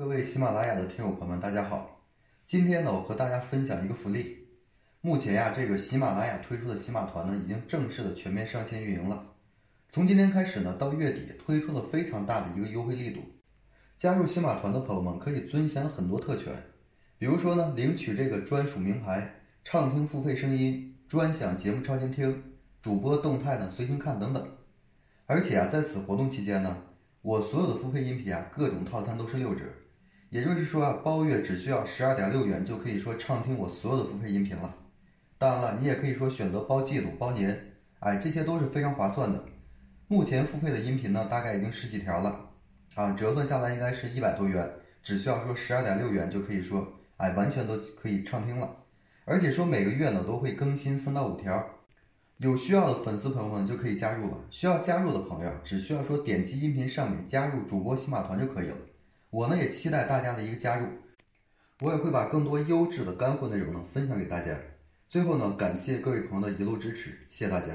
各位喜马拉雅的听友朋友们，大家好！今天呢，我和大家分享一个福利。目前呀，这个喜马拉雅推出的喜马团呢，已经正式的全面上线运营了。从今天开始呢，到月底推出了非常大的一个优惠力度。加入喜马团的朋友们可以尊享很多特权，比如说呢，领取这个专属名牌、畅听付费声音、专享节目超前听、主播动态呢随心看等等。而且啊，在此活动期间呢，我所有的付费音频啊，各种套餐都是六折。也就是说啊，包月只需要十二点六元就可以说畅听我所有的付费音频了。当然了，你也可以说选择包季度、包年，哎，这些都是非常划算的。目前付费的音频呢，大概已经十几条了，啊，折算下来应该是一百多元，只需要说十二点六元就可以说，哎，完全都可以畅听了。而且说每个月呢都会更新三到五条，有需要的粉丝朋友们就可以加入了。需要加入的朋友只需要说点击音频上面加入主播喜马团就可以了。我呢也期待大家的一个加入，我也会把更多优质的干货内容呢分享给大家。最后呢，感谢各位朋友的一路支持，谢谢大家。